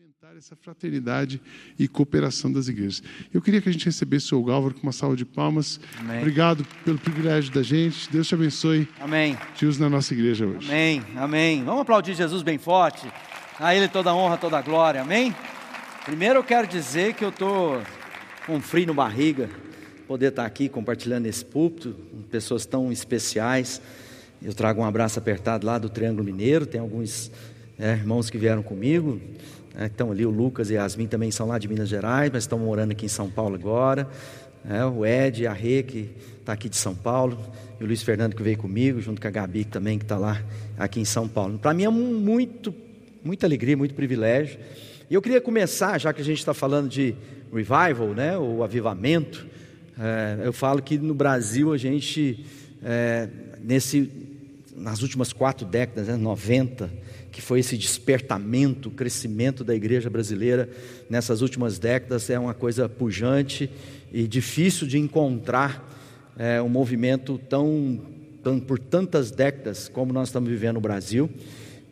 alimentar essa fraternidade e cooperação das igrejas. Eu queria que a gente recebesse o Gálvaro com uma salva de palmas. Amém. Obrigado pelo privilégio da gente. Deus te abençoe. Amém. Te use na nossa igreja hoje. Amém. Amém. Vamos aplaudir Jesus bem forte. A Ele toda a honra, toda a glória. Amém. Primeiro eu quero dizer que eu estou com frio no barriga, poder estar aqui compartilhando esse púlpito com pessoas tão especiais. Eu trago um abraço apertado lá do Triângulo Mineiro. Tem alguns é, irmãos que vieram comigo. É, estão ali, o Lucas e a Yasmin também são lá de Minas Gerais, mas estão morando aqui em São Paulo agora. É, o Ed, a Rê, que está aqui de São Paulo, e o Luiz Fernando que veio comigo, junto com a Gabi também, que está lá aqui em São Paulo. Para mim é muito, muita alegria, muito privilégio. E eu queria começar, já que a gente está falando de revival, né, ou avivamento, é, eu falo que no Brasil a gente, é, nesse, nas últimas quatro décadas, né, 90, que foi esse despertamento, crescimento da igreja brasileira nessas últimas décadas, é uma coisa pujante e difícil de encontrar é, um movimento tão, tão, por tantas décadas como nós estamos vivendo no Brasil.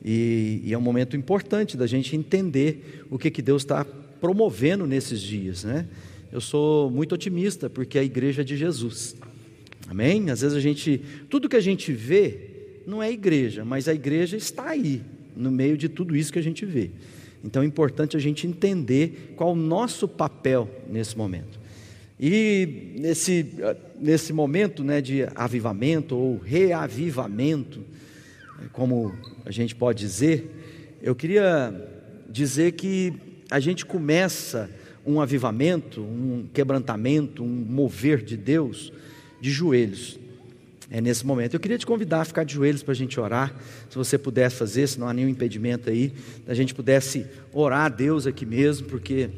E, e é um momento importante da gente entender o que, que Deus está promovendo nesses dias, né? Eu sou muito otimista porque a igreja é de Jesus. Amém? Às vezes a gente, tudo que a gente vê não é igreja, mas a igreja está aí, no meio de tudo isso que a gente vê. Então é importante a gente entender qual o nosso papel nesse momento. E nesse, nesse momento né, de avivamento ou reavivamento, como a gente pode dizer, eu queria dizer que a gente começa um avivamento, um quebrantamento, um mover de Deus de joelhos é nesse momento. Eu queria te convidar a ficar de joelhos para a gente orar, se você pudesse fazer, se não há nenhum impedimento aí, a gente pudesse orar a Deus aqui mesmo, porque,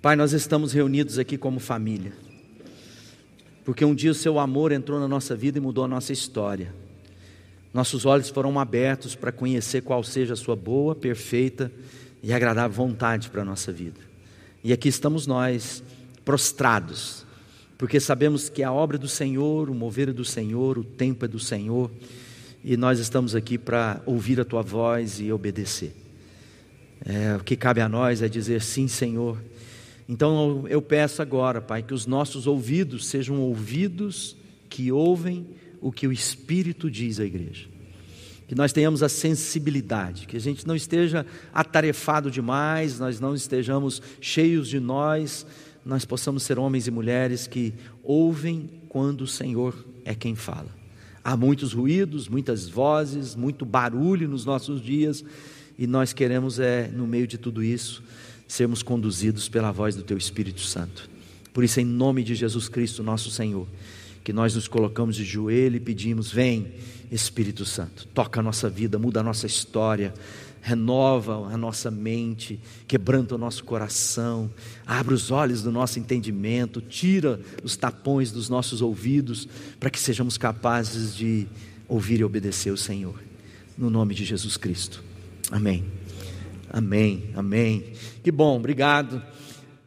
Pai, nós estamos reunidos aqui como família, porque um dia o Seu amor entrou na nossa vida e mudou a nossa história. Nossos olhos foram abertos para conhecer qual seja a Sua boa, perfeita e agradável vontade para a nossa vida. E aqui estamos nós, prostrados, porque sabemos que a obra do Senhor, o mover é do Senhor, o tempo é do Senhor, e nós estamos aqui para ouvir a tua voz e obedecer. É, o que cabe a nós é dizer sim, Senhor. Então eu peço agora, Pai, que os nossos ouvidos sejam ouvidos que ouvem o que o Espírito diz à igreja. Que nós tenhamos a sensibilidade, que a gente não esteja atarefado demais, nós não estejamos cheios de nós, nós possamos ser homens e mulheres que ouvem quando o Senhor é quem fala. Há muitos ruídos, muitas vozes, muito barulho nos nossos dias, e nós queremos, é, no meio de tudo isso, sermos conduzidos pela voz do Teu Espírito Santo. Por isso, em nome de Jesus Cristo, nosso Senhor, que nós nos colocamos de joelho e pedimos: Vem, Espírito Santo, toca a nossa vida, muda a nossa história, renova a nossa mente, quebranta o nosso coração, abre os olhos do nosso entendimento, tira os tapões dos nossos ouvidos, para que sejamos capazes de ouvir e obedecer o Senhor, no nome de Jesus Cristo. Amém. Amém, amém. Que bom, obrigado.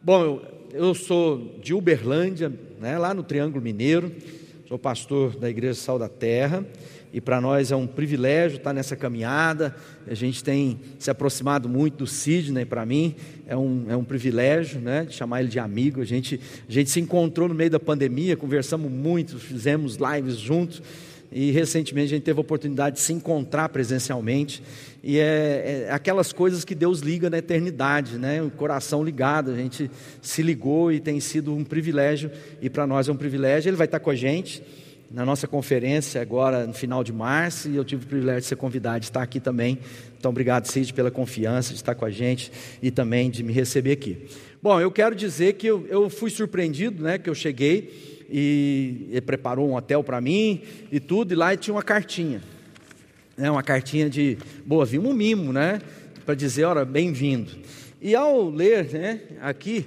Bom, eu, eu sou de Uberlândia, né, lá no Triângulo Mineiro, sou pastor da Igreja Sal da Terra e para nós é um privilégio estar nessa caminhada. A gente tem se aproximado muito do Sidney, para mim é um, é um privilégio né, de chamar ele de amigo. A gente, a gente se encontrou no meio da pandemia, conversamos muito, fizemos lives juntos e recentemente a gente teve a oportunidade de se encontrar presencialmente. E é, é, aquelas coisas que Deus liga na eternidade, né? o coração ligado. A gente se ligou e tem sido um privilégio, e para nós é um privilégio. Ele vai estar com a gente na nossa conferência agora no final de março e eu tive o privilégio de ser convidado de estar aqui também. Então, obrigado, Cid, pela confiança de estar com a gente e também de me receber aqui. Bom, eu quero dizer que eu, eu fui surpreendido, né, que eu cheguei e ele preparou um hotel para mim e tudo, e lá tinha uma cartinha, né, uma cartinha de boa-vinda, um mimo, né, para dizer, ora, bem-vindo. E ao ler, né, aqui,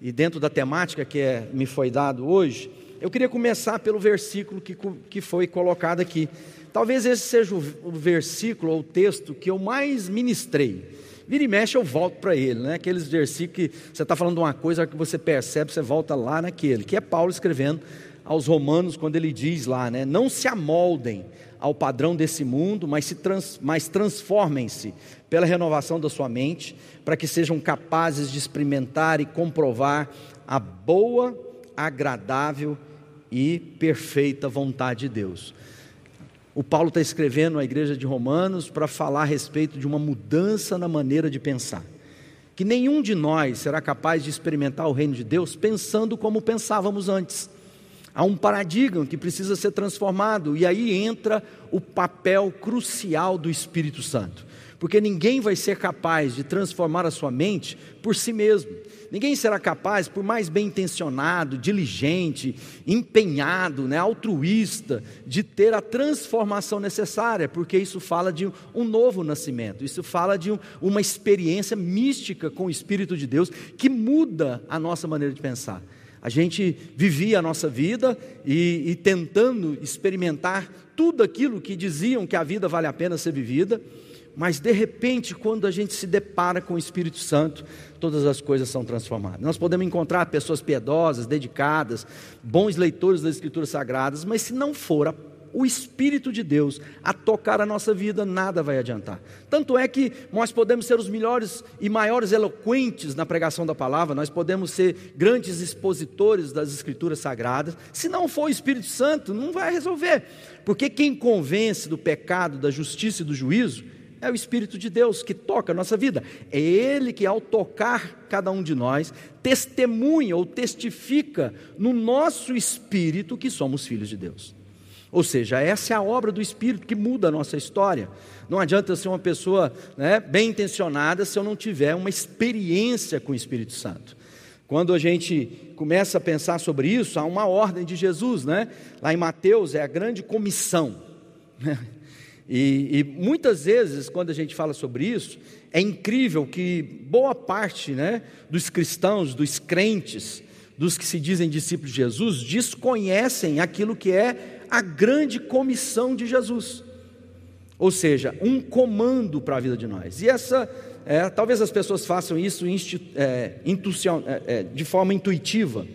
e dentro da temática que é, me foi dado hoje, eu queria começar pelo versículo que, que foi colocado aqui. Talvez esse seja o, versículo ou o texto que eu mais ministrei. Vira e mexe, eu volto para ele, né? Aqueles versículos que você está falando uma coisa que você percebe, você volta lá naquele, que é Paulo escrevendo aos Romanos, quando ele diz lá, né? Não se amoldem ao padrão desse mundo, mas, se trans, mas transformem-se pela renovação da sua mente, para que sejam capazes de experimentar e comprovar a boa, agradável e perfeita vontade de Deus. O Paulo está escrevendo à igreja de Romanos para falar a respeito de uma mudança na maneira de pensar. Que nenhum de nós será capaz de experimentar o reino de Deus pensando como pensávamos antes. Há um paradigma que precisa ser transformado, e aí entra o papel crucial do Espírito Santo. Porque ninguém vai ser capaz de transformar a sua mente por si mesmo. Ninguém será capaz, por mais bem intencionado, diligente, empenhado, né, altruísta, de ter a transformação necessária, porque isso fala de um novo nascimento, isso fala de uma experiência mística com o Espírito de Deus que muda a nossa maneira de pensar. A gente vivia a nossa vida e, e tentando experimentar tudo aquilo que diziam que a vida vale a pena ser vivida mas de repente, quando a gente se depara com o Espírito Santo, todas as coisas são transformadas. Nós podemos encontrar pessoas piedosas, dedicadas, bons leitores das Escrituras Sagradas, mas se não for o Espírito de Deus a tocar a nossa vida, nada vai adiantar. Tanto é que nós podemos ser os melhores e maiores eloquentes na pregação da palavra, nós podemos ser grandes expositores das Escrituras Sagradas, se não for o Espírito Santo, não vai resolver, porque quem convence do pecado, da justiça e do juízo, é o Espírito de Deus que toca a nossa vida. É Ele que, ao tocar cada um de nós, testemunha ou testifica no nosso espírito que somos filhos de Deus. Ou seja, essa é a obra do Espírito que muda a nossa história. Não adianta ser uma pessoa né, bem intencionada se eu não tiver uma experiência com o Espírito Santo. Quando a gente começa a pensar sobre isso, há uma ordem de Jesus, né? Lá em Mateus é a grande comissão. E, e, muitas vezes, quando a gente fala sobre isso, é incrível que boa parte né, dos cristãos, dos crentes, dos que se dizem discípulos de Jesus, desconhecem aquilo que é a grande comissão de Jesus. Ou seja, um comando para a vida de nós. E essa, é, talvez as pessoas façam isso é, é, é, de forma intuitiva,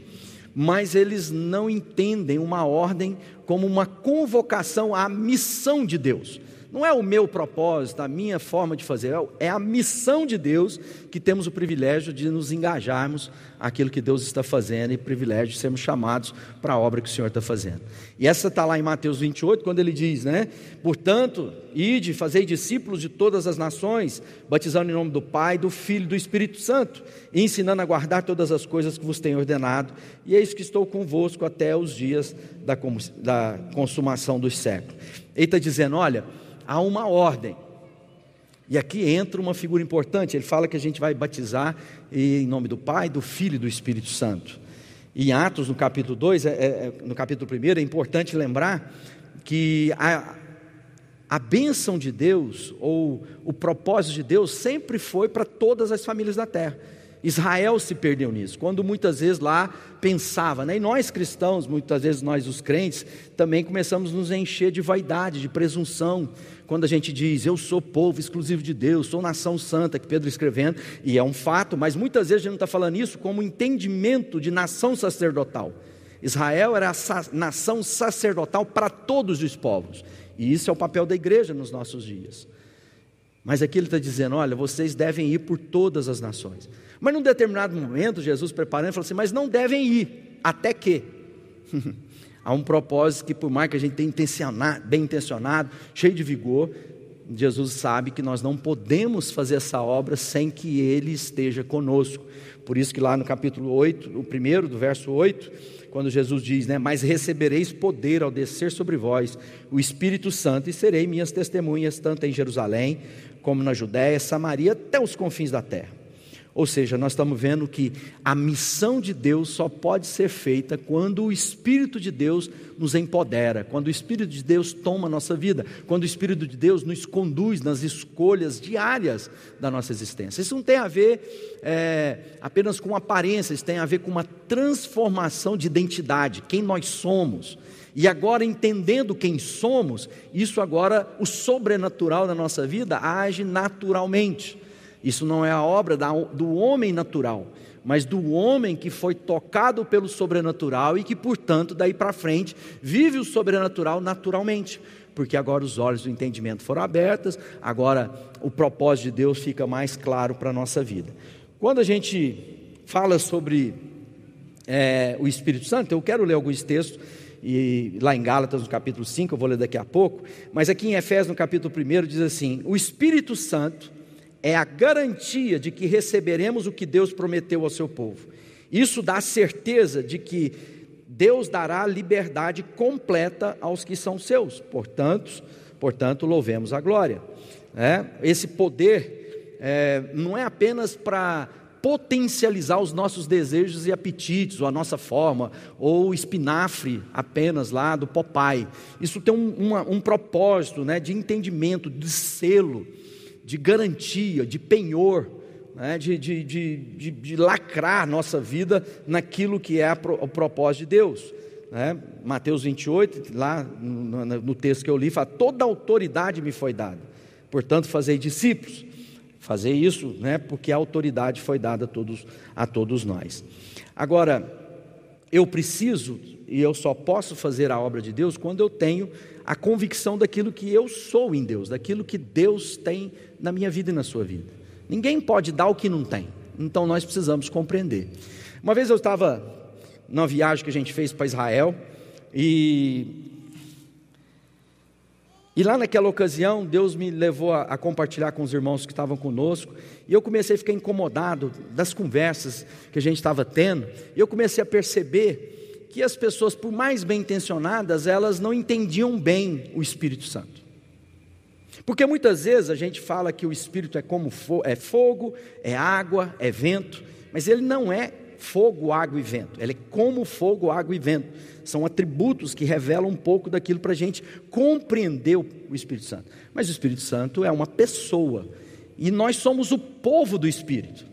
mas eles não entendem uma ordem como uma convocação à missão de Deus. Não é o meu propósito, a minha forma de fazer, é a missão de Deus que temos o privilégio de nos engajarmos aquilo que Deus está fazendo e privilégio de sermos chamados para a obra que o Senhor está fazendo. E essa está lá em Mateus 28, quando ele diz, né? Portanto, ide, fazei discípulos de todas as nações, batizando em nome do Pai, do Filho e do Espírito Santo, e ensinando a guardar todas as coisas que vos tenho ordenado, e eis que estou convosco até os dias da, da consumação dos séculos. Ele está dizendo: olha, há uma ordem. E aqui entra uma figura importante, ele fala que a gente vai batizar em nome do Pai, do Filho e do Espírito Santo. Em Atos, no capítulo 2, é, é, no capítulo 1, é importante lembrar que a, a bênção de Deus, ou o propósito de Deus, sempre foi para todas as famílias da terra. Israel se perdeu nisso, quando muitas vezes lá pensava, né? e nós cristãos, muitas vezes nós os crentes, também começamos a nos encher de vaidade, de presunção, quando a gente diz, eu sou povo exclusivo de Deus, sou nação santa, que Pedro escrevendo, e é um fato, mas muitas vezes a gente não está falando isso como entendimento de nação sacerdotal. Israel era a nação sacerdotal para todos os povos, e isso é o papel da igreja nos nossos dias. Mas aqui ele está dizendo: olha, vocês devem ir por todas as nações. Mas num determinado momento, Jesus preparando, falou assim: mas não devem ir, até que. Há um propósito que, por mais que a gente tenha intencionado, bem intencionado, cheio de vigor, Jesus sabe que nós não podemos fazer essa obra sem que Ele esteja conosco. Por isso que lá no capítulo 8, o primeiro, do verso 8, quando Jesus diz, né, mas recebereis poder ao descer sobre vós o Espírito Santo e serei minhas testemunhas tanto em Jerusalém como na Judéia, Samaria, até os confins da terra. Ou seja, nós estamos vendo que a missão de Deus só pode ser feita quando o Espírito de Deus nos empodera, quando o Espírito de Deus toma a nossa vida, quando o Espírito de Deus nos conduz nas escolhas diárias da nossa existência. Isso não tem a ver é, apenas com aparência, isso tem a ver com uma transformação de identidade, quem nós somos. E agora, entendendo quem somos, isso agora, o sobrenatural da nossa vida age naturalmente. Isso não é a obra do homem natural, mas do homem que foi tocado pelo sobrenatural e que, portanto, daí para frente, vive o sobrenatural naturalmente. porque agora os olhos do entendimento foram abertos, agora o propósito de Deus fica mais claro para a nossa vida. Quando a gente fala sobre é, o Espírito Santo, eu quero ler alguns textos, e lá em Gálatas, no capítulo 5, eu vou ler daqui a pouco, mas aqui em Efésios, no capítulo 1, diz assim: O Espírito Santo é a garantia de que receberemos o que Deus prometeu ao seu povo. Isso dá certeza de que Deus dará liberdade completa aos que são seus. Portanto, portanto louvemos a glória. É, esse poder é, não é apenas para potencializar os nossos desejos e apetites, ou a nossa forma, ou o espinafre apenas lá do Popeye. Isso tem um, uma, um propósito né, de entendimento, de selo, de garantia, de penhor né, de, de, de, de, lacrar nossa vida naquilo que é o propósito de Deus. Né? Mateus 28, lá no, no, texto que eu li, fala: toda autoridade me foi dada, portanto, fazei discípulos. Fazer isso, né, porque a autoridade foi dada a todos, a todos nós. Agora, eu preciso e eu só posso fazer a obra de Deus quando eu tenho a convicção daquilo que eu sou em Deus, daquilo que Deus tem na minha vida e na sua vida. Ninguém pode dar o que não tem. Então nós precisamos compreender. Uma vez eu estava numa viagem que a gente fez para Israel e e lá naquela ocasião, Deus me levou a, a, compartilhar com os irmãos que estavam conosco, e eu comecei a ficar incomodado das conversas que a gente estava tendo, e eu comecei a perceber que as pessoas, por mais bem intencionadas, elas não entendiam bem o Espírito Santo. Porque muitas vezes a gente fala que o Espírito é como fo é fogo, é água, é vento, mas ele não é fogo, água e vento. Ele é como fogo, água e vento. São atributos que revelam um pouco daquilo para a gente compreender o Espírito Santo. Mas o Espírito Santo é uma pessoa. E nós somos o povo do Espírito.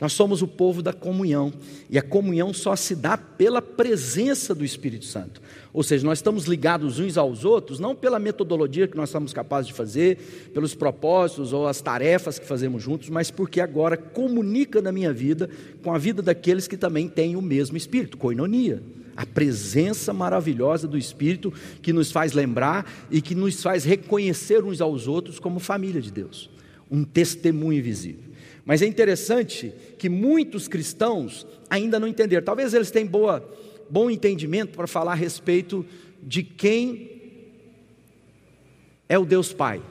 Nós somos o povo da comunhão, e a comunhão só se dá pela presença do Espírito Santo. Ou seja, nós estamos ligados uns aos outros, não pela metodologia que nós somos capazes de fazer, pelos propósitos ou as tarefas que fazemos juntos, mas porque agora comunica na minha vida com a vida daqueles que também têm o mesmo Espírito, coinonia. A presença maravilhosa do Espírito que nos faz lembrar e que nos faz reconhecer uns aos outros como família de Deus. Um testemunho invisível. Mas é interessante que muitos cristãos ainda não entenderam. Talvez eles tenham boa, bom entendimento para falar a respeito de quem é o Deus Pai.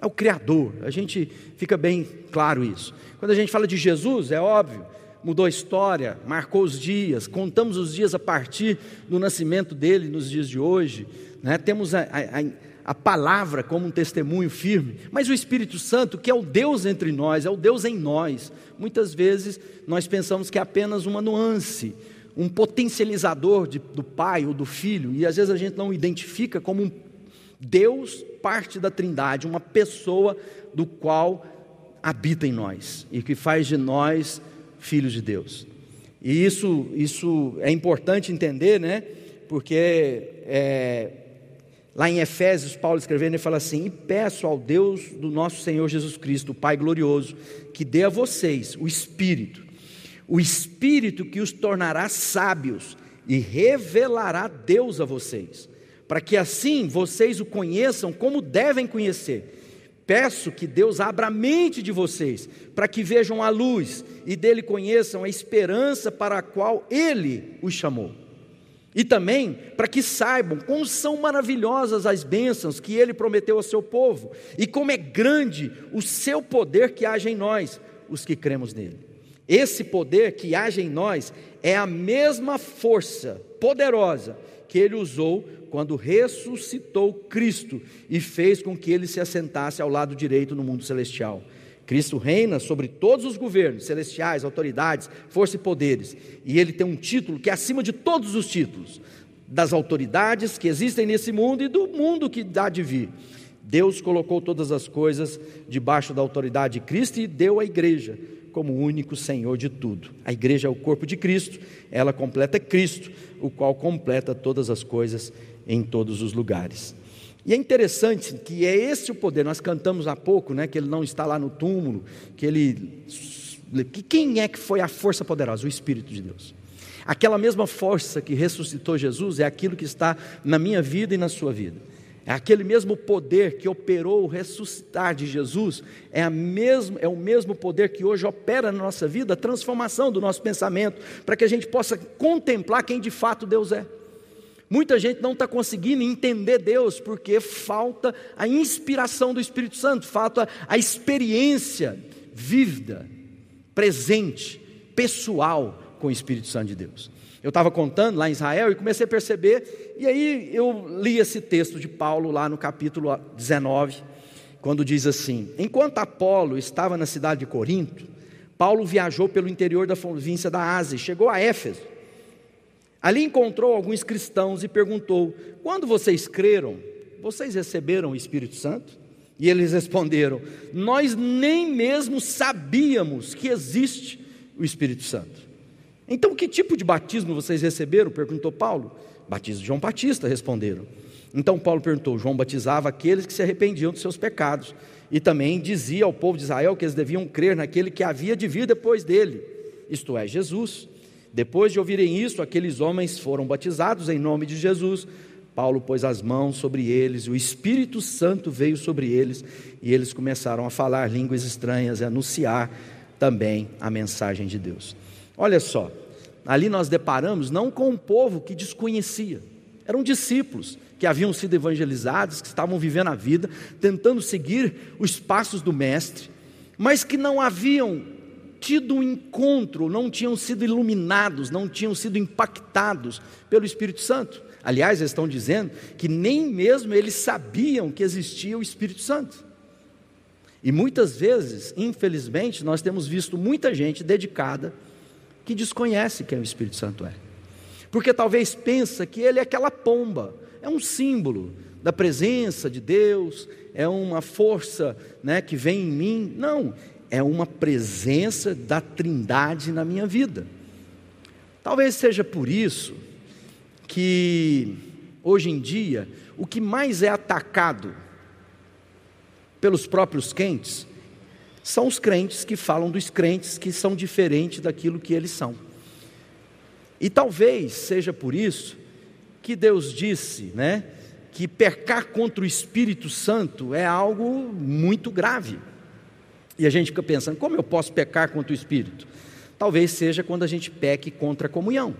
É o Criador. A gente fica bem claro isso. Quando a gente fala de Jesus, é óbvio, mudou a história, marcou os dias, contamos os dias a partir do nascimento dele nos dias de hoje. Né? Temos a, a, a a palavra como um testemunho firme, mas o Espírito Santo, que é o Deus entre nós, é o Deus em nós. Muitas vezes nós pensamos que é apenas uma nuance, um potencializador de, do Pai ou do Filho, e às vezes a gente não identifica como um Deus, parte da Trindade, uma pessoa do qual habita em nós e que faz de nós filhos de Deus. E isso, isso é importante entender, né? Porque é, Lá em Efésios, Paulo escrevendo, ele fala assim: E peço ao Deus do nosso Senhor Jesus Cristo, o Pai glorioso, que dê a vocês o Espírito, o Espírito que os tornará sábios e revelará Deus a vocês, para que assim vocês o conheçam como devem conhecer. Peço que Deus abra a mente de vocês, para que vejam a luz e dele conheçam a esperança para a qual ele os chamou e também para que saibam como são maravilhosas as bênçãos que ele prometeu ao seu povo e como é grande o seu poder que age em nós, os que cremos nele. Esse poder que age em nós é a mesma força poderosa que ele usou quando ressuscitou Cristo e fez com que ele se assentasse ao lado direito no mundo celestial. Cristo reina sobre todos os governos celestiais, autoridades, forças e poderes. E ele tem um título que é acima de todos os títulos, das autoridades que existem nesse mundo e do mundo que dá de vir. Deus colocou todas as coisas debaixo da autoridade de Cristo e deu à igreja como único Senhor de tudo. A igreja é o corpo de Cristo, ela completa Cristo, o qual completa todas as coisas em todos os lugares. E é interessante que é esse o poder. Nós cantamos há pouco, né, que ele não está lá no túmulo, que ele que quem é que foi a força poderosa? O Espírito de Deus. Aquela mesma força que ressuscitou Jesus é aquilo que está na minha vida e na sua vida. É aquele mesmo poder que operou o ressuscitar de Jesus, é, a mesmo, é o mesmo poder que hoje opera na nossa vida a transformação do nosso pensamento, para que a gente possa contemplar quem de fato Deus é. Muita gente não está conseguindo entender Deus porque falta a inspiração do Espírito Santo, falta a experiência vívida, presente, pessoal com o Espírito Santo de Deus. Eu estava contando lá em Israel e comecei a perceber, e aí eu li esse texto de Paulo lá no capítulo 19, quando diz assim: Enquanto Apolo estava na cidade de Corinto, Paulo viajou pelo interior da província da Ásia, chegou a Éfeso. Ali encontrou alguns cristãos e perguntou: Quando vocês creram, vocês receberam o Espírito Santo? E eles responderam: Nós nem mesmo sabíamos que existe o Espírito Santo. Então, que tipo de batismo vocês receberam? perguntou Paulo. Batismo de João Batista, responderam. Então Paulo perguntou: João batizava aqueles que se arrependiam dos seus pecados, e também dizia ao povo de Israel que eles deviam crer naquele que havia de vir depois dele, isto é, Jesus. Depois de ouvirem isso, aqueles homens foram batizados em nome de Jesus. Paulo pôs as mãos sobre eles, o Espírito Santo veio sobre eles, e eles começaram a falar línguas estranhas e anunciar também a mensagem de Deus. Olha só, ali nós deparamos não com um povo que desconhecia, eram discípulos que haviam sido evangelizados, que estavam vivendo a vida, tentando seguir os passos do Mestre, mas que não haviam tido um encontro, não tinham sido iluminados, não tinham sido impactados pelo Espírito Santo. Aliás, eles estão dizendo que nem mesmo eles sabiam que existia o Espírito Santo. E muitas vezes, infelizmente, nós temos visto muita gente dedicada que desconhece quem o Espírito Santo é. Porque talvez pensa que ele é aquela pomba, é um símbolo da presença de Deus, é uma força né, que vem em mim. Não, é uma presença da Trindade na minha vida. Talvez seja por isso que hoje em dia o que mais é atacado pelos próprios quentes são os crentes que falam dos crentes que são diferentes daquilo que eles são. E talvez seja por isso que Deus disse, né, que pecar contra o Espírito Santo é algo muito grave. E a gente fica pensando, como eu posso pecar contra o Espírito? Talvez seja quando a gente peque contra a comunhão.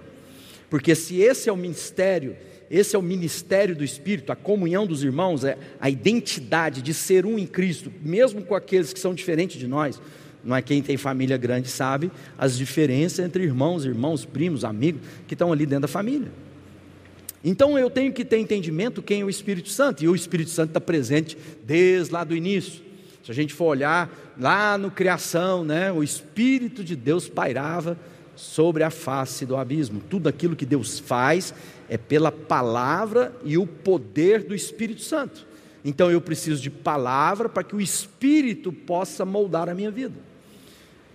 Porque se esse é o ministério esse é o ministério do Espírito, a comunhão dos irmãos, é a identidade de ser um em Cristo, mesmo com aqueles que são diferentes de nós. Não é quem tem família grande sabe as diferenças entre irmãos, irmãos, primos, amigos que estão ali dentro da família. Então eu tenho que ter entendimento quem é o Espírito Santo, e o Espírito Santo está presente desde lá do início. Se a gente for olhar lá no criação, né, o Espírito de Deus pairava sobre a face do abismo. Tudo aquilo que Deus faz é pela palavra e o poder do Espírito Santo. Então eu preciso de palavra para que o Espírito possa moldar a minha vida.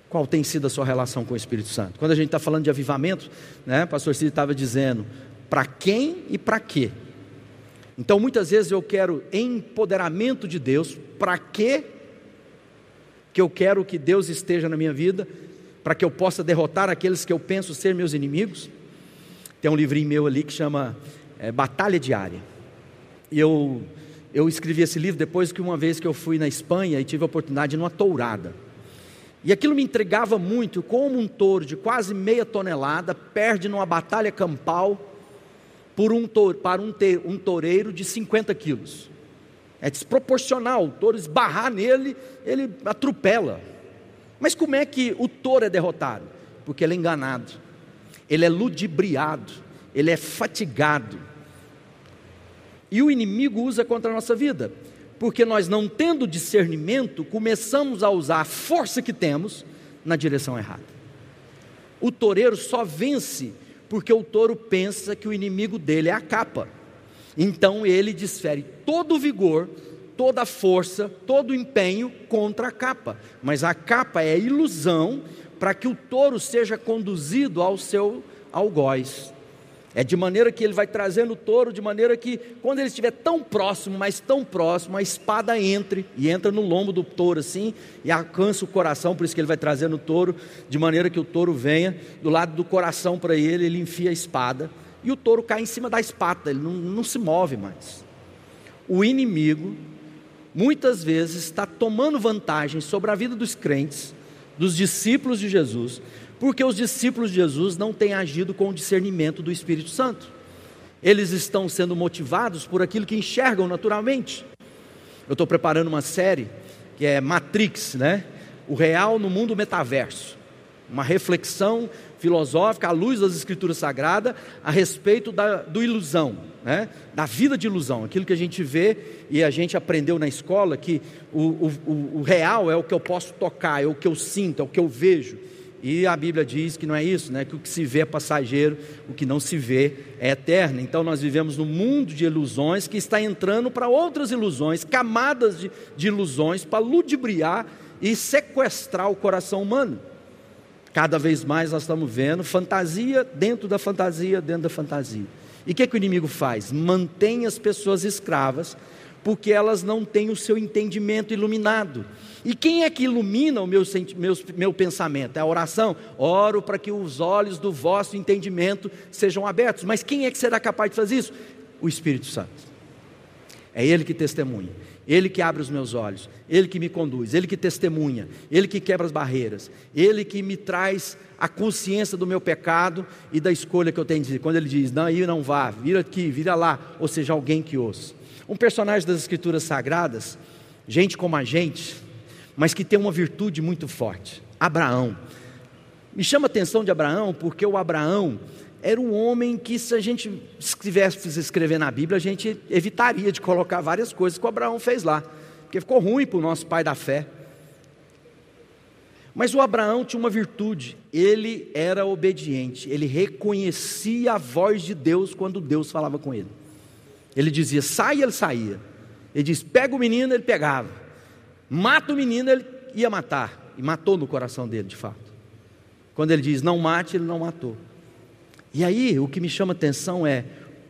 Qual tem sido a sua relação com o Espírito Santo? Quando a gente está falando de avivamento, né, pastor Cid estava dizendo para quem e para quê. Então muitas vezes eu quero empoderamento de Deus, para quê que eu quero que Deus esteja na minha vida para que eu possa derrotar aqueles que eu penso ser meus inimigos. Tem um livrinho meu ali que chama é, Batalha Diária. E eu, eu escrevi esse livro depois que uma vez que eu fui na Espanha e tive a oportunidade de ir numa tourada. E aquilo me entregava muito, como um touro de quase meia tonelada perde numa batalha campal por um touro, para um, te, um toureiro de 50 quilos. É desproporcional, o touro esbarrar nele, ele atropela. Mas como é que o touro é derrotado? Porque ele é enganado, ele é ludibriado, ele é fatigado. E o inimigo usa contra a nossa vida, porque nós, não tendo discernimento, começamos a usar a força que temos na direção errada. O toureiro só vence porque o touro pensa que o inimigo dele é a capa. Então ele desfere todo o vigor toda a força, todo o empenho contra a capa. Mas a capa é a ilusão para que o touro seja conduzido ao seu algoz. É de maneira que ele vai trazendo o touro, de maneira que, quando ele estiver tão próximo, mas tão próximo, a espada entre e entra no lombo do touro assim, e alcança o coração, por isso que ele vai trazendo o touro, de maneira que o touro venha do lado do coração para ele, ele enfia a espada, e o touro cai em cima da espada, ele não, não se move mais. O inimigo, muitas vezes, está tomando vantagem sobre a vida dos crentes, dos discípulos de Jesus, porque os discípulos de Jesus não têm agido com o discernimento do Espírito Santo. Eles estão sendo motivados por aquilo que enxergam naturalmente. Eu estou preparando uma série que é Matrix, né? O real no mundo metaverso. Uma reflexão filosófica à luz das Escrituras Sagradas a respeito da do ilusão, né? da vida de ilusão, aquilo que a gente vê e a gente aprendeu na escola que o, o, o real é o que eu posso tocar, é o que eu sinto, é o que eu vejo. E a Bíblia diz que não é isso, né? que o que se vê é passageiro, o que não se vê é eterno. Então nós vivemos num mundo de ilusões que está entrando para outras ilusões, camadas de, de ilusões, para ludibriar e sequestrar o coração humano. Cada vez mais nós estamos vendo fantasia dentro da fantasia, dentro da fantasia. E o que, que o inimigo faz? Mantém as pessoas escravas, porque elas não têm o seu entendimento iluminado. E quem é que ilumina o meu, meu, meu pensamento? É a oração. Oro para que os olhos do vosso entendimento sejam abertos. Mas quem é que será capaz de fazer isso? O Espírito Santo. É Ele que testemunha. Ele que abre os meus olhos, Ele que me conduz, Ele que testemunha, Ele que quebra as barreiras, Ele que me traz a consciência do meu pecado e da escolha que eu tenho de dizer. Quando Ele diz, não, aí não vá, vira aqui, vira lá, ou seja, alguém que ouça. Um personagem das Escrituras Sagradas, gente como a gente, mas que tem uma virtude muito forte: Abraão. Me chama a atenção de Abraão porque o Abraão era um homem que, se a gente estivesse escrever na Bíblia, a gente evitaria de colocar várias coisas que o Abraão fez lá, porque ficou ruim para o nosso pai da fé. Mas o Abraão tinha uma virtude, ele era obediente, ele reconhecia a voz de Deus quando Deus falava com ele. Ele dizia, sai, ele saía. Ele diz, pega o menino, ele pegava mata o menino, ele ia matar. E matou no coração dele, de fato. Quando ele diz não mate, ele não matou. E aí, o que me chama atenção é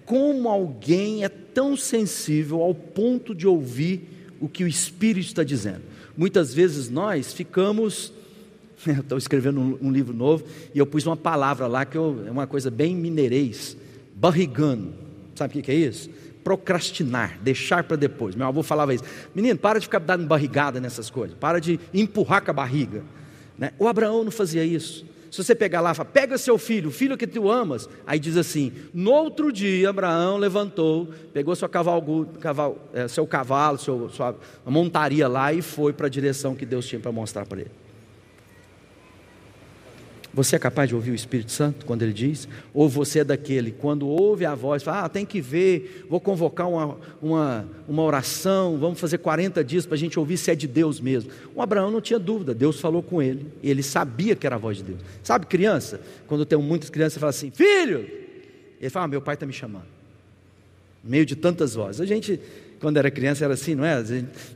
como alguém é tão sensível ao ponto de ouvir o que o Espírito está dizendo. Muitas vezes nós ficamos. Estou escrevendo um, um, livro novo e eu pus uma palavra lá que eu, é uma coisa bem mineirês, barrigano. Sabe o que, que é isso? procrastinar, deixar para depois. Meu avô falava isso. Menino, para de ficar dando barrigada nessas coisas, para de empurrar com a barriga. Né? O Abraão não fazia isso. Se você pegar lá, fala, pega seu filho, filho que tu amas. Aí diz assim: no outro dia, Abraão levantou, pegou seu cavalo, seu cavalo, sua montaria lá e foi para a direção que Deus tinha para mostrar para ele. Você é capaz de ouvir o Espírito Santo quando ele diz? Ou você é daquele, quando ouve a voz, fala, ah, tem que ver, vou convocar uma, uma, uma oração, vamos fazer 40 dias para a gente ouvir se é de Deus mesmo. O Abraão não tinha dúvida, Deus falou com ele, ele sabia que era a voz de Deus. Sabe criança? Quando tem muitas crianças, fala assim, filho! Ele fala, ah, meu pai está me chamando. No meio de tantas vozes. A gente, quando era criança, era assim, não é?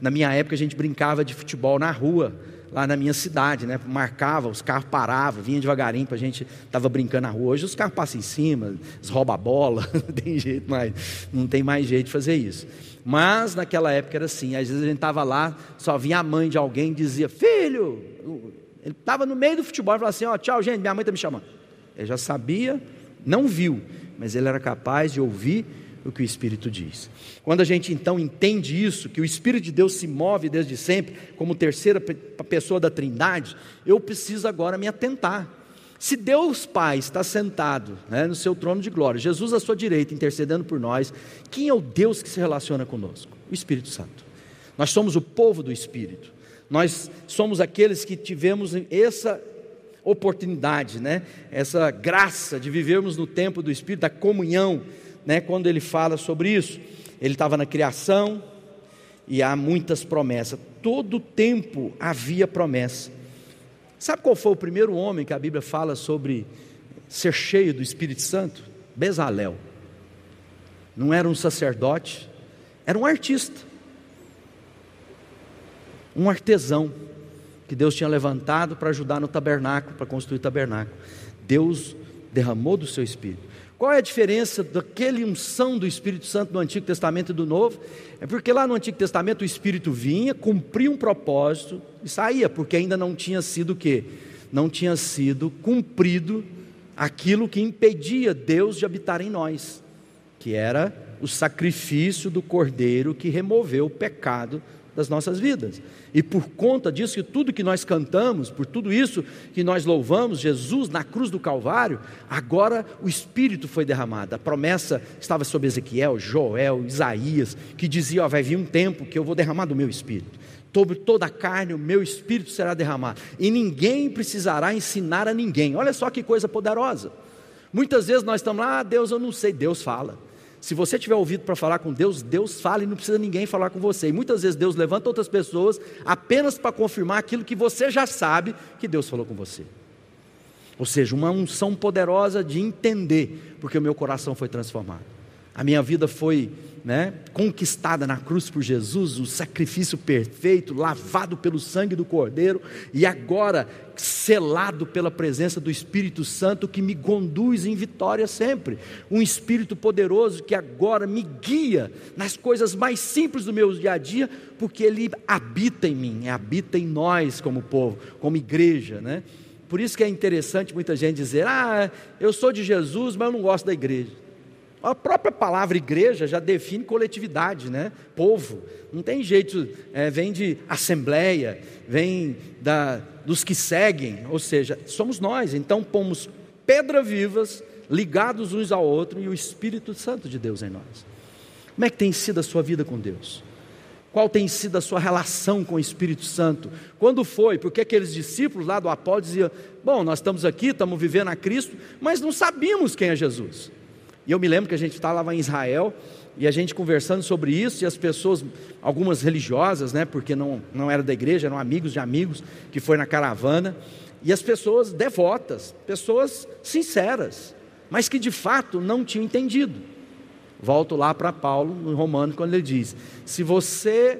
Na minha época, a gente brincava de futebol na rua lá na minha cidade, né? Marcava, os carros paravam, vinha devagarinho para a gente estava brincando na rua. Hoje os carros passam em cima, rouba a bola, não tem jeito mais, não tem mais jeito de fazer isso. Mas naquela época era assim, às vezes a gente estava lá, só vinha a mãe de alguém e dizia, filho, ele estava no meio do futebol e falava assim, ó, oh, tchau gente, minha mãe está me chamando. Ele já sabia, não viu, mas ele era capaz de ouvir o que o Espírito diz. Quando a gente então entende isso, que o Espírito de Deus se move desde sempre, como terceira pessoa da Trindade, eu preciso agora me atentar. Se Deus Pai está sentado né, no seu trono de glória, Jesus à sua direita intercedendo por nós, quem é o Deus que se relaciona conosco? O Espírito Santo. Nós somos o povo do Espírito. Nós somos aqueles que tivemos essa oportunidade, né? essa graça de vivermos no tempo do Espírito, da comunhão né, quando ele fala sobre isso. Ele estava na criação e há muitas promessas. Todo tempo havia promessa. Sabe qual foi o primeiro homem que a Bíblia fala sobre ser cheio do Espírito Santo? Bezalel. Não era um sacerdote, era um artista, um artesão que Deus tinha levantado para ajudar no tabernáculo, para construir o tabernáculo. Deus derramou do seu espírito. Qual é a diferença daquele unção do Espírito Santo do Antigo Testamento e do Novo? É porque lá no Antigo Testamento o Espírito vinha, cumpria um propósito e saía, porque ainda não tinha sido o quê? Não tinha sido cumprido aquilo que impedia Deus de habitar em nós, que era o sacrifício do Cordeiro que removeu o pecado das nossas vidas. E por conta disso, que tudo que nós cantamos, por tudo isso que nós louvamos, Jesus na cruz do Calvário, agora o Espírito foi derramado. A promessa estava sobre Ezequiel, Joel, Isaías, que dizia: ó, vai vir um tempo que eu vou derramar do meu Espírito. Sobre toda a carne, o meu Espírito será derramado. E ninguém precisará ensinar a ninguém. Olha só que coisa poderosa. Muitas vezes nós estamos lá, ah, Deus, eu não sei. Deus fala. Se você tiver ouvido para falar com Deus, Deus fala e não precisa ninguém falar com você. E muitas vezes Deus levanta outras pessoas apenas para confirmar aquilo que você já sabe que Deus falou com você. Ou seja, uma unção poderosa de entender, porque o meu coração foi transformado. A minha vida foi né, conquistada na cruz por Jesus, o sacrifício perfeito, lavado pelo sangue do Cordeiro, e agora selado pela presença do Espírito Santo que me conduz em vitória sempre. Um Espírito poderoso que agora me guia nas coisas mais simples do meu dia a dia, porque ele habita em mim, habita em nós como povo, como igreja, né? Por isso que é interessante muita gente dizer: "Ah, eu sou de Jesus, mas eu não gosto da igreja". A própria palavra igreja já define coletividade, né? Povo. Não tem jeito, é, vem de assembleia, vem da, dos que seguem, ou seja, somos nós. Então pomos pedras vivas, ligados uns ao outro, e o Espírito Santo de Deus em nós. Como é que tem sido a sua vida com Deus? Qual tem sido a sua relação com o Espírito Santo? Quando foi? Porque aqueles discípulos lá do Apolo diziam: Bom, nós estamos aqui, estamos vivendo a Cristo, mas não sabíamos quem é Jesus. E eu me lembro que a gente estava em Israel e a gente conversando sobre isso, e as pessoas, algumas religiosas, né, porque não, não era da igreja, eram amigos de amigos, que foi na caravana, e as pessoas devotas, pessoas sinceras, mas que de fato não tinham entendido. Volto lá para Paulo, no Romano, quando ele diz: se você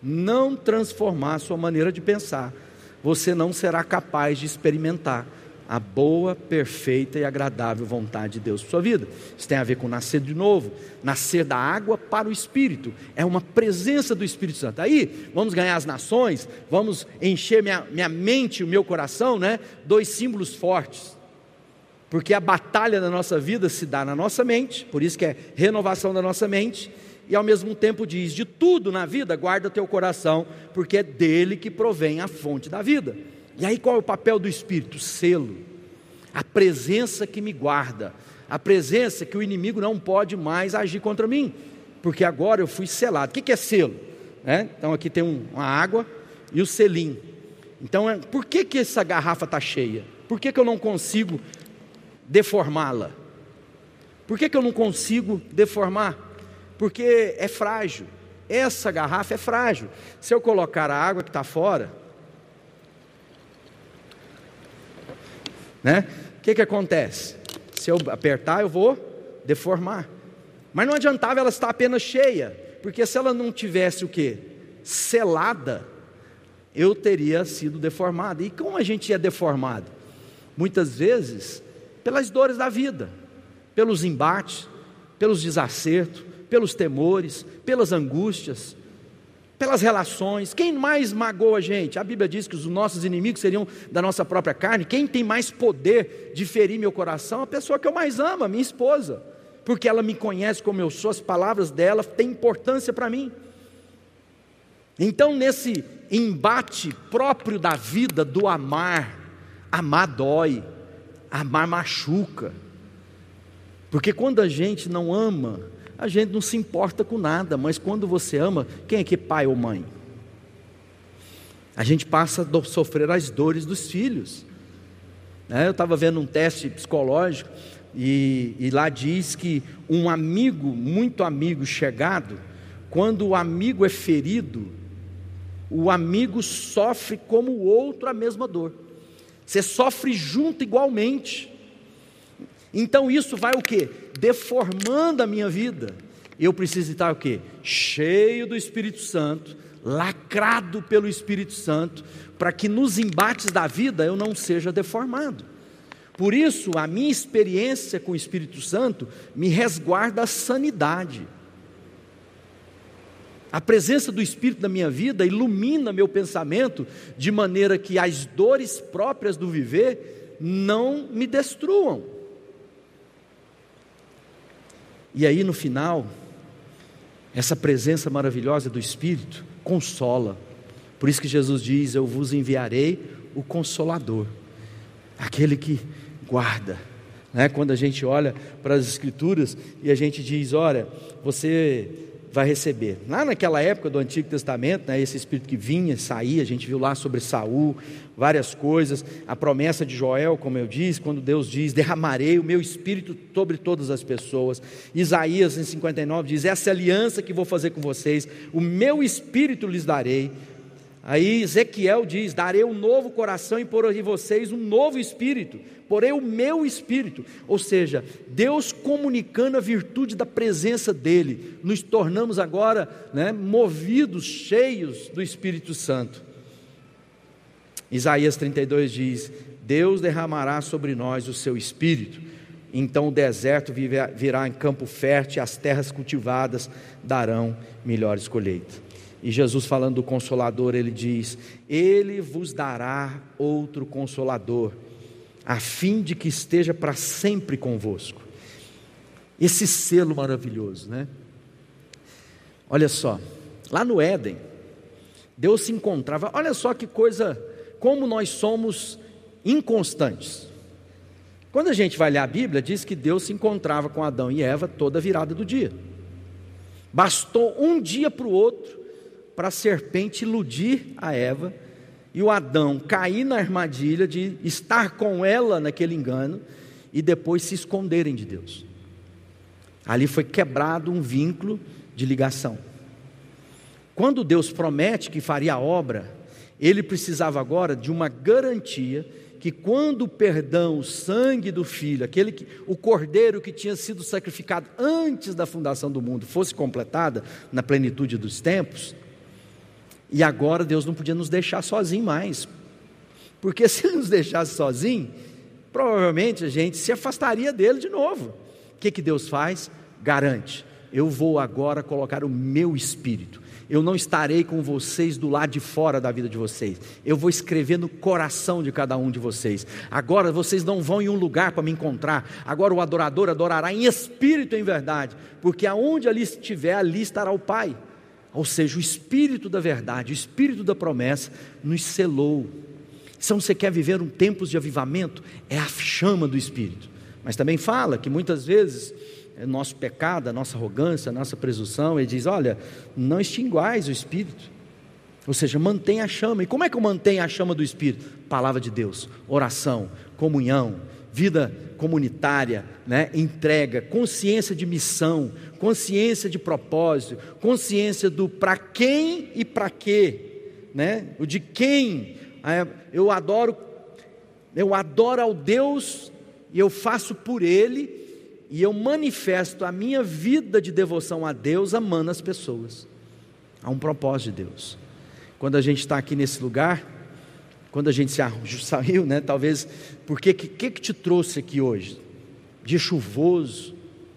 não transformar a sua maneira de pensar, você não será capaz de experimentar a boa, perfeita e agradável vontade de Deus para sua vida. Isso tem a ver com nascer de novo, nascer da água para o Espírito. É uma presença do Espírito Santo. Aí, vamos ganhar as nações, vamos encher minha, minha mente, o meu coração, né? Dois símbolos fortes. Porque a batalha da nossa vida se dá na nossa mente, por isso que é renovação da nossa mente, e ao mesmo tempo diz: de tudo na vida, guarda teu coração, porque é dele que provém a fonte da vida. E aí qual é o papel do Espírito? Selo. A presença que me guarda, a presença que o inimigo não pode mais agir contra mim, porque agora eu fui selado. O que é selo? É, então aqui tem um, uma água e o selim. Então, é, por que, que essa garrafa está cheia? Por que, que eu não consigo deformá-la? Por que, que eu não consigo deformar? Porque é frágil. Essa garrafa é frágil. Se eu colocar a água que está fora, Né? O que, que acontece? Se eu apertar, eu vou deformar. Mas não adiantava ela estar apenas cheia, porque se ela não tivesse o que? Selada, eu teria sido deformado. E como a gente é deformado? Muitas vezes pelas dores da vida, pelos embates, pelos desacertos, pelos temores, pelas angústias, pelas relações. Quem mais magoa a gente? A Bíblia diz que os nossos inimigos seriam da nossa própria carne. Quem tem mais poder de ferir meu coração? A pessoa que eu mais amo, a minha esposa. Porque ela me conhece como eu sou, as palavras dela têm importância para mim. Então, nesse embate próprio da vida, do amar, amar dói, amar machuca. Porque quando a gente não ama, a gente não se importa com nada, mas quando você ama, quem é que é pai ou mãe? A gente passa a sofrer as dores dos filhos. Né? Eu estava vendo um teste psicológico e, e lá diz que um amigo, muito amigo chegado, quando o amigo é ferido, o amigo sofre como o outro a mesma dor. Você sofre junto igualmente. Então isso vai o que? Deformando a minha vida. Eu preciso estar o que? Cheio do Espírito Santo, lacrado pelo Espírito Santo, para que nos embates da vida eu não seja deformado. Por isso, a minha experiência com o Espírito Santo me resguarda a sanidade. A presença do Espírito na minha vida ilumina meu pensamento de maneira que as dores próprias do viver não me destruam. E aí no final, essa presença maravilhosa do Espírito consola. Por isso que Jesus diz: Eu vos enviarei o Consolador, aquele que guarda. Né? Quando a gente olha para as Escrituras e a gente diz: Olha, você vai receber. Lá naquela época do Antigo Testamento, né, esse espírito que vinha, saía, a gente viu lá sobre Saul, várias coisas, a promessa de Joel, como eu disse, quando Deus diz: "Derramarei o meu espírito sobre todas as pessoas". Isaías em 59 diz: "Essa aliança que vou fazer com vocês, o meu espírito lhes darei". Aí Ezequiel diz: Darei um novo coração e porei em vocês um novo espírito, porém o meu espírito. Ou seja, Deus comunicando a virtude da presença dEle, nos tornamos agora né, movidos, cheios do Espírito Santo. Isaías 32 diz: Deus derramará sobre nós o seu espírito, então o deserto virá em campo fértil, as terras cultivadas darão melhores colheitas. E Jesus, falando do Consolador, ele diz: Ele vos dará outro Consolador, a fim de que esteja para sempre convosco. Esse selo maravilhoso, né? Olha só, lá no Éden, Deus se encontrava, olha só que coisa, como nós somos inconstantes. Quando a gente vai ler a Bíblia, diz que Deus se encontrava com Adão e Eva toda virada do dia. Bastou um dia para o outro para a serpente iludir a Eva e o Adão cair na armadilha de estar com ela naquele engano e depois se esconderem de Deus. Ali foi quebrado um vínculo de ligação. Quando Deus promete que faria a obra, ele precisava agora de uma garantia que quando o perdão, o sangue do filho, aquele que, o cordeiro que tinha sido sacrificado antes da fundação do mundo, fosse completada na plenitude dos tempos, e agora Deus não podia nos deixar sozinho mais. Porque se ele nos deixasse sozinho, provavelmente a gente se afastaria dele de novo. O que, que Deus faz? Garante: eu vou agora colocar o meu espírito. Eu não estarei com vocês do lado de fora da vida de vocês. Eu vou escrever no coração de cada um de vocês. Agora vocês não vão em um lugar para me encontrar. Agora o adorador adorará em espírito e em verdade, porque aonde ali estiver, ali estará o Pai. Ou seja, o Espírito da verdade, o Espírito da promessa nos selou. Se você quer viver um tempos de avivamento, é a chama do Espírito. Mas também fala que muitas vezes é nosso pecado, a nossa arrogância, a nossa presunção, ele diz: olha, não extinguais o Espírito. Ou seja, mantenha a chama. E como é que eu mantenho a chama do Espírito? Palavra de Deus, oração, comunhão, vida comunitária, né? entrega, consciência de missão, consciência de propósito, consciência do para quem e para quê, né? o de quem. É, eu adoro, eu adoro ao Deus e eu faço por Ele e eu manifesto a minha vida de devoção a Deus amando as pessoas. Há um propósito de Deus. Quando a gente está aqui nesse lugar, quando a gente se saiu, né? Talvez, porque que que, que te trouxe aqui hoje? Dia chuvoso,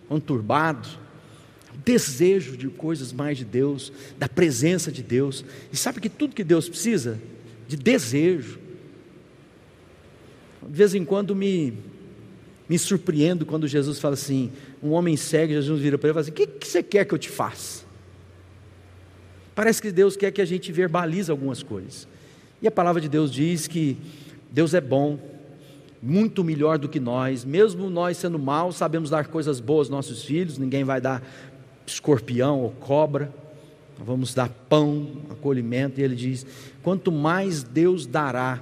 conturbado, desejo de coisas mais de Deus, da presença de Deus. E sabe que tudo que Deus precisa de desejo. De vez em quando me me surpreendo quando Jesus fala assim: um homem cego, Jesus vira para ele e fala assim: o que, que você quer que eu te faça? Parece que Deus quer que a gente verbalize algumas coisas. E a palavra de Deus diz que Deus é bom, muito melhor do que nós, mesmo nós sendo maus, sabemos dar coisas boas aos nossos filhos, ninguém vai dar escorpião ou cobra, vamos dar pão, acolhimento, e ele diz: quanto mais Deus dará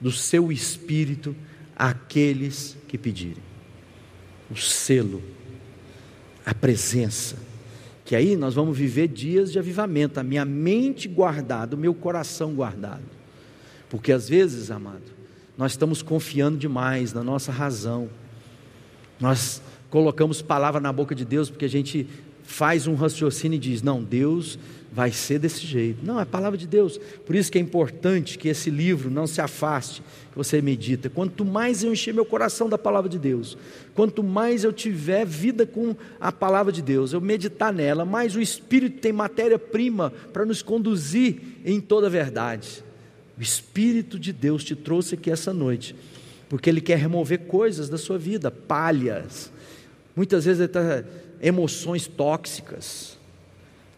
do seu espírito àqueles que pedirem, o selo, a presença, que aí nós vamos viver dias de avivamento, a minha mente guardada, o meu coração guardado. Porque às vezes, amado, nós estamos confiando demais na nossa razão. Nós colocamos palavra na boca de Deus porque a gente faz um raciocínio e diz: não, Deus vai ser desse jeito. Não, é a palavra de Deus. Por isso que é importante que esse livro não se afaste, que você medita. Quanto mais eu encher meu coração da palavra de Deus, quanto mais eu tiver vida com a palavra de Deus, eu meditar nela, mais o Espírito tem matéria-prima para nos conduzir em toda a verdade. O Espírito de Deus te trouxe aqui essa noite, porque Ele quer remover coisas da sua vida, palhas. Muitas vezes Ele está emoções tóxicas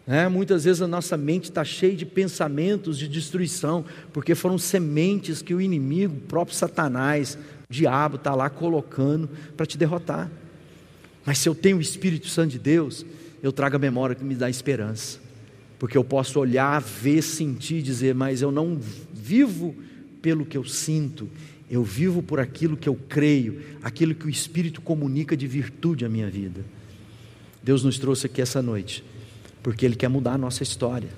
é, muitas vezes a nossa mente está cheia de pensamentos de destruição, porque foram sementes que o inimigo, o próprio Satanás, o diabo, está lá colocando para te derrotar. Mas se eu tenho o Espírito Santo de Deus, eu trago a memória que me dá esperança, porque eu posso olhar, ver, sentir, dizer, mas eu não vivo pelo que eu sinto, eu vivo por aquilo que eu creio, aquilo que o Espírito comunica de virtude à minha vida. Deus nos trouxe aqui essa noite porque Ele quer mudar a nossa história.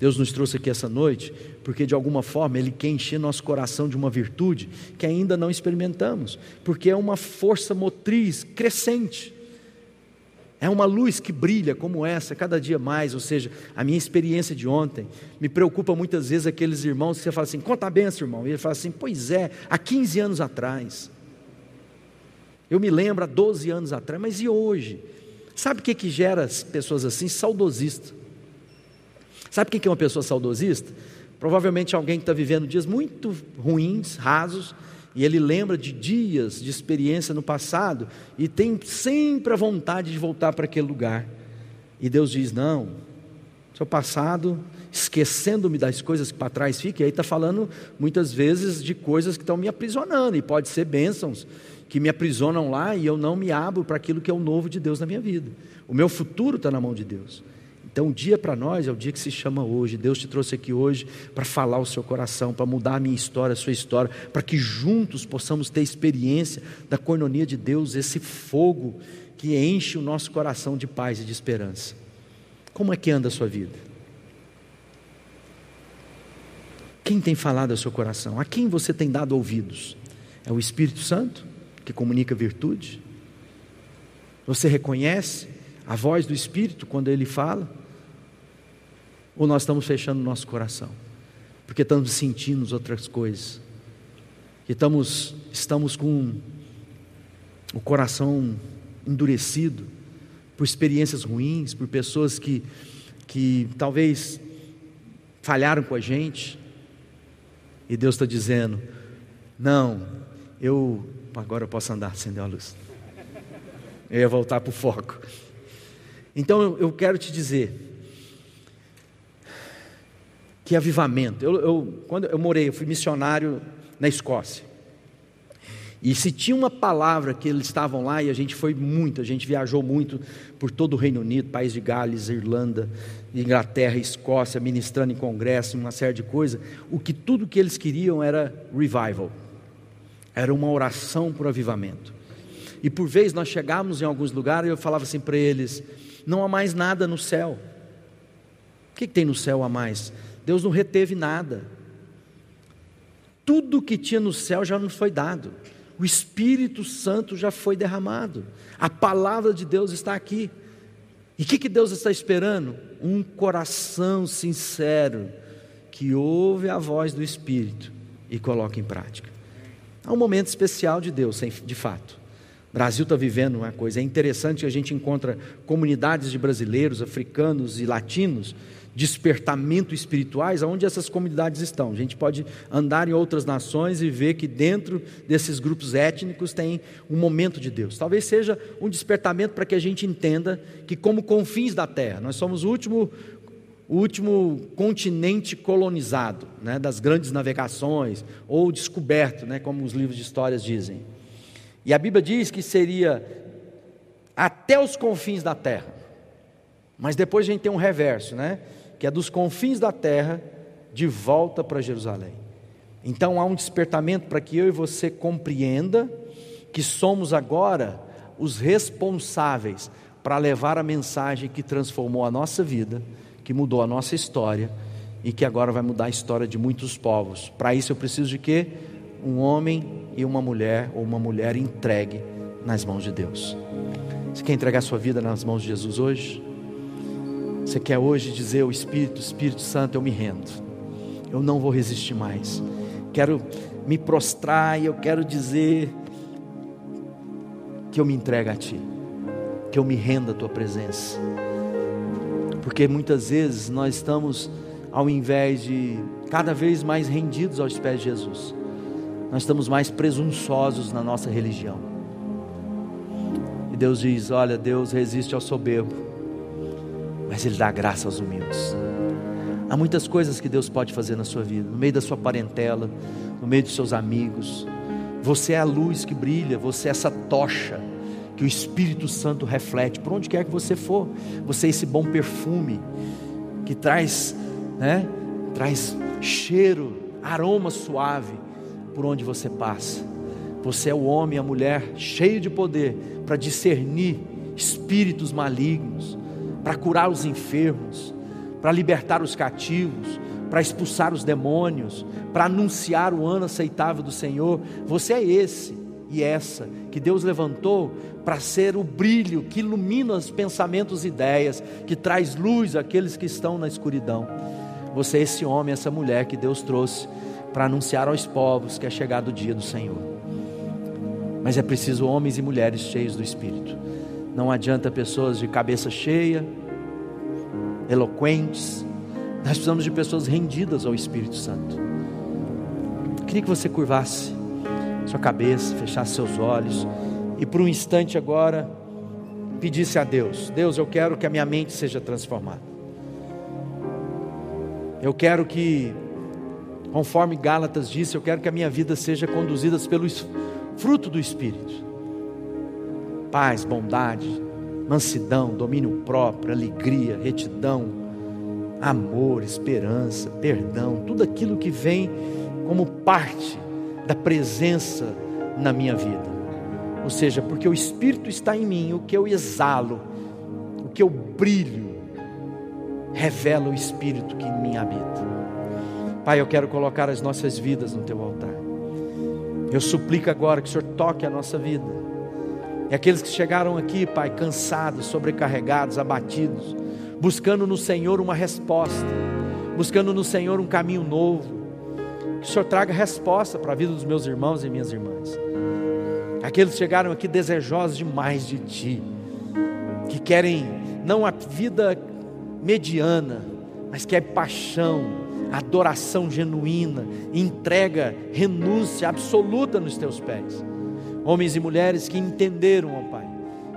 Deus nos trouxe aqui essa noite porque de alguma forma Ele quer encher nosso coração de uma virtude que ainda não experimentamos, porque é uma força motriz crescente. É uma luz que brilha como essa cada dia mais, ou seja, a minha experiência de ontem me preocupa muitas vezes aqueles irmãos que você fala assim, conta a benção, irmão. E ele fala assim, pois é, há 15 anos atrás. Eu me lembro há 12 anos atrás, mas e hoje? Sabe o que, que gera pessoas assim? Saudosista. Sabe o que é uma pessoa saudosista? Provavelmente alguém que está vivendo dias muito ruins, rasos, e ele lembra de dias de experiência no passado e tem sempre a vontade de voltar para aquele lugar. E Deus diz: Não, seu passado, esquecendo-me das coisas que para trás ficam, e aí está falando muitas vezes de coisas que estão me aprisionando, e pode ser bênçãos que me aprisionam lá e eu não me abro para aquilo que é o novo de Deus na minha vida. O meu futuro está na mão de Deus. Então, o dia para nós é o dia que se chama hoje. Deus te trouxe aqui hoje para falar o seu coração, para mudar a minha história, a sua história, para que juntos possamos ter experiência da coinonia de Deus, esse fogo que enche o nosso coração de paz e de esperança. Como é que anda a sua vida? Quem tem falado ao seu coração? A quem você tem dado ouvidos? É o Espírito Santo? Que comunica virtude? Você reconhece a voz do Espírito quando ele fala? Ou nós estamos fechando o nosso coração? Porque estamos sentindo outras coisas. Que estamos, estamos com o coração endurecido por experiências ruins, por pessoas que, que talvez falharam com a gente. E Deus está dizendo: não, eu agora eu posso andar, acender a luz. Eu ia voltar para o foco. Então eu quero te dizer que avivamento. Eu, eu, quando eu morei, eu fui missionário na Escócia. E se tinha uma palavra que eles estavam lá, e a gente foi muito, a gente viajou muito por todo o Reino Unido, País de Gales, Irlanda, Inglaterra, Escócia, ministrando em congresso, uma série de coisas, o que tudo que eles queriam era revival. Era uma oração por avivamento. E por vezes nós chegávamos em alguns lugares e eu falava assim para eles: não há mais nada no céu. O que, que tem no céu a mais? Deus não reteve nada. Tudo que tinha no céu já nos foi dado. O Espírito Santo já foi derramado. A palavra de Deus está aqui. E o que, que Deus está esperando? Um coração sincero que ouve a voz do Espírito e coloca em prática. Há um momento especial de Deus, de fato. O Brasil está vivendo uma coisa. É interessante que a gente encontra comunidades de brasileiros, africanos e latinos, despertamento espirituais, aonde essas comunidades estão. A gente pode andar em outras nações e ver que dentro desses grupos étnicos tem um momento de Deus. Talvez seja um despertamento para que a gente entenda que, como confins da terra, nós somos o último o último continente colonizado, né, das grandes navegações, ou descoberto, né, como os livros de histórias dizem. E a Bíblia diz que seria até os confins da terra. Mas depois a gente tem um reverso, né, que é dos confins da terra de volta para Jerusalém. Então há um despertamento para que eu e você compreenda que somos agora os responsáveis para levar a mensagem que transformou a nossa vida que mudou a nossa história e que agora vai mudar a história de muitos povos. Para isso eu preciso de quê? Um homem e uma mulher, ou uma mulher entregue nas mãos de Deus. Você quer entregar sua vida nas mãos de Jesus hoje? Você quer hoje dizer ao Espírito, Espírito Santo, eu me rendo. Eu não vou resistir mais. Quero me prostrar e eu quero dizer que eu me entrego a Ti, que eu me rendo à Tua presença. Porque muitas vezes nós estamos, ao invés de cada vez mais rendidos aos pés de Jesus, nós estamos mais presunçosos na nossa religião. E Deus diz: Olha, Deus resiste ao soberbo, mas Ele dá graça aos humildes. Há muitas coisas que Deus pode fazer na sua vida, no meio da sua parentela, no meio dos seus amigos. Você é a luz que brilha, você é essa tocha que o Espírito Santo reflete por onde quer que você for. Você é esse bom perfume que traz, né, traz cheiro, aroma suave por onde você passa. Você é o homem a mulher cheio de poder para discernir espíritos malignos, para curar os enfermos, para libertar os cativos, para expulsar os demônios, para anunciar o ano aceitável do Senhor. Você é esse e essa que Deus levantou para ser o brilho que ilumina os pensamentos e ideias, que traz luz àqueles que estão na escuridão. Você é esse homem, essa mulher que Deus trouxe para anunciar aos povos que é chegado o dia do Senhor. Mas é preciso homens e mulheres cheios do Espírito. Não adianta pessoas de cabeça cheia, eloquentes. Nós precisamos de pessoas rendidas ao Espírito Santo. Queria que você curvasse sua cabeça, fechasse seus olhos e por um instante agora pedisse a Deus: Deus, eu quero que a minha mente seja transformada. Eu quero que Conforme Gálatas disse, eu quero que a minha vida seja conduzida pelo fruto do Espírito: paz, bondade, mansidão, domínio próprio, alegria, retidão, amor, esperança, perdão, tudo aquilo que vem como parte da presença na minha vida. Ou seja, porque o Espírito está em mim, o que eu exalo, o que eu brilho, revela o Espírito que em mim habita. Pai, eu quero colocar as nossas vidas no teu altar. Eu suplico agora que o Senhor toque a nossa vida. E aqueles que chegaram aqui, Pai, cansados, sobrecarregados, abatidos, buscando no Senhor uma resposta, buscando no Senhor um caminho novo. Que o Senhor traga resposta para a vida dos meus irmãos e minhas irmãs. Aqueles que chegaram aqui desejosos demais de Ti, que querem não a vida mediana, mas quer paixão, adoração genuína, entrega, renúncia absoluta nos teus pés. Homens e mulheres que entenderam, ó Pai,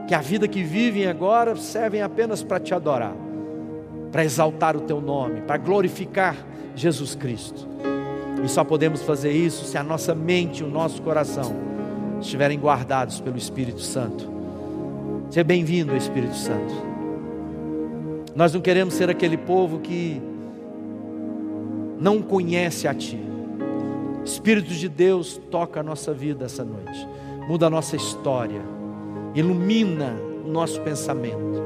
que a vida que vivem agora servem apenas para te adorar, para exaltar o teu nome, para glorificar Jesus Cristo. E só podemos fazer isso se a nossa mente e o nosso coração estiverem guardados pelo Espírito Santo. Seja bem-vindo, Espírito Santo. Nós não queremos ser aquele povo que não conhece a Ti. Espírito de Deus toca a nossa vida essa noite, muda a nossa história, ilumina o nosso pensamento,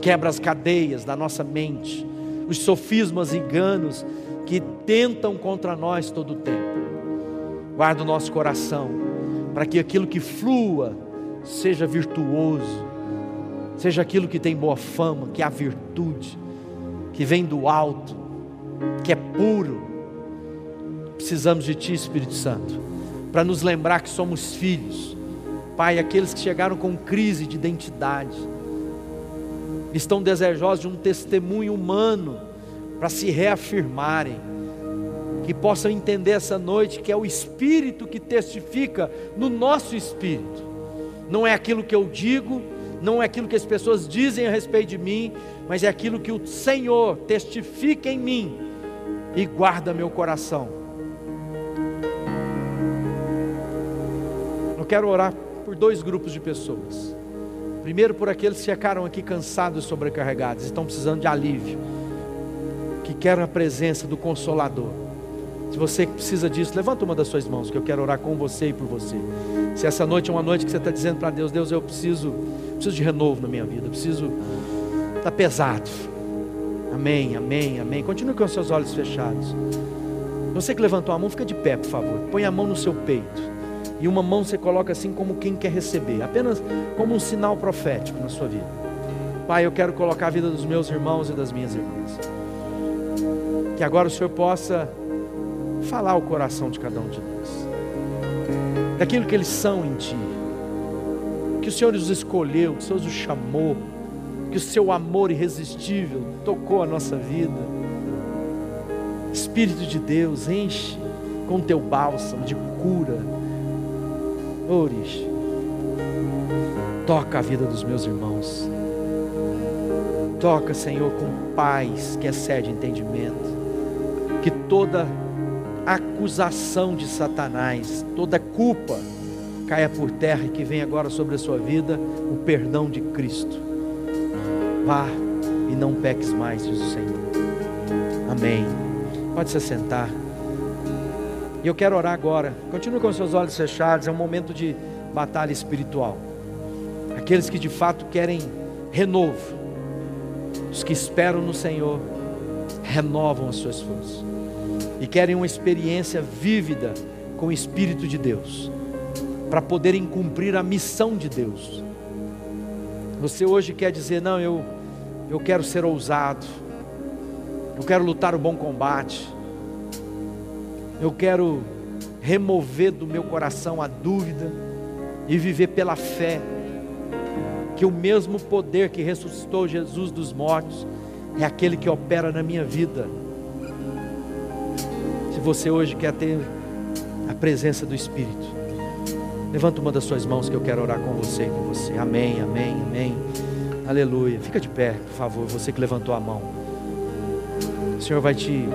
quebra as cadeias da nossa mente, os sofismas enganos que tentam contra nós todo o tempo. Guarda o nosso coração, para que aquilo que flua seja virtuoso, seja aquilo que tem boa fama, que é a virtude, que vem do alto, que é puro. Precisamos de Ti, Espírito Santo, para nos lembrar que somos filhos. Pai, aqueles que chegaram com crise de identidade, estão desejosos de um testemunho humano para se reafirmarem, que possam entender essa noite que é o Espírito que testifica no nosso espírito, não é aquilo que eu digo, não é aquilo que as pessoas dizem a respeito de mim, mas é aquilo que o Senhor testifica em mim e guarda meu coração. Eu quero orar por dois grupos de pessoas. Primeiro, por aqueles que ficaram aqui cansados e sobrecarregados, estão precisando de alívio, que querem a presença do Consolador. Se você precisa disso, levanta uma das suas mãos, que eu quero orar com você e por você. Se essa noite é uma noite que você está dizendo para Deus, Deus, eu preciso, preciso de renovo na minha vida, preciso, está pesado Amém, amém, amém. Continue com os seus olhos fechados. Você que levantou a mão, fica de pé, por favor. Põe a mão no seu peito. E uma mão você coloca assim como quem quer receber, apenas como um sinal profético na sua vida. Pai, eu quero colocar a vida dos meus irmãos e das minhas irmãs. Que agora o Senhor possa falar o coração de cada um de nós, daquilo que eles são em Ti, que o Senhor os escolheu, que o Senhor os chamou, que o Seu amor irresistível tocou a nossa vida. Espírito de Deus, enche com Teu bálsamo de cura. Ores, toca a vida dos meus irmãos. Toca, Senhor, com paz que excede entendimento. Que toda acusação de Satanás, toda culpa caia por terra e que venha agora sobre a sua vida o perdão de Cristo. Vá e não peques mais, diz o Senhor. Amém. Pode se sentar. E eu quero orar agora. Continue com seus olhos fechados. É um momento de batalha espiritual. Aqueles que de fato querem renovo, os que esperam no Senhor, renovam as suas forças e querem uma experiência vívida com o Espírito de Deus, para poderem cumprir a missão de Deus. Você hoje quer dizer: Não, eu, eu quero ser ousado, eu quero lutar o bom combate, eu quero remover do meu coração a dúvida e viver pela fé, que o mesmo poder que ressuscitou Jesus dos mortos é aquele que opera na minha vida você hoje quer ter a presença do Espírito, levanta uma das suas mãos que eu quero orar com você e com você. Amém, amém, amém. Aleluia. Fica de pé, por favor, você que levantou a mão. O Senhor vai te.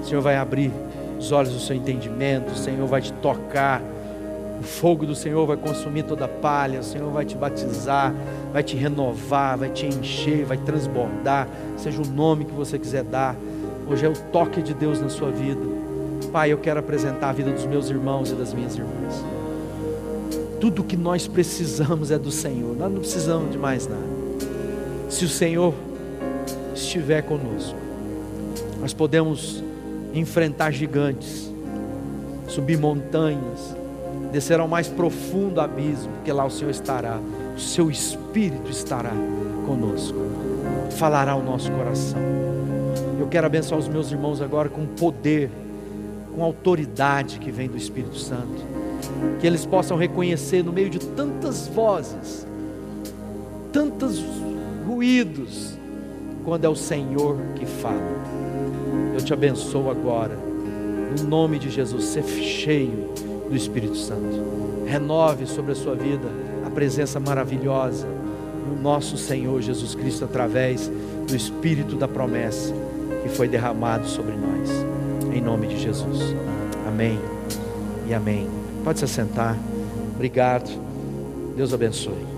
O Senhor vai abrir os olhos do seu entendimento, o Senhor vai te tocar. O fogo do Senhor vai consumir toda palha, o Senhor vai te batizar, vai te renovar, vai te encher, vai transbordar, seja o nome que você quiser dar. Hoje é o toque de Deus na sua vida. Pai, eu quero apresentar a vida dos meus irmãos e das minhas irmãs. Tudo que nós precisamos é do Senhor, nós não precisamos de mais nada. Se o Senhor estiver conosco, nós podemos enfrentar gigantes, subir montanhas, descer ao mais profundo abismo, porque lá o Senhor estará, o seu Espírito estará conosco, falará ao nosso coração. Eu quero abençoar os meus irmãos agora com poder, com autoridade que vem do Espírito Santo. Que eles possam reconhecer no meio de tantas vozes, tantos ruídos, quando é o Senhor que fala. Eu te abençoo agora, no nome de Jesus, ser cheio do Espírito Santo. Renove sobre a sua vida a presença maravilhosa do nosso Senhor Jesus Cristo através do Espírito da promessa que foi derramado sobre nós. Em nome de Jesus. Amém e amém. Pode se assentar. Obrigado. Deus abençoe.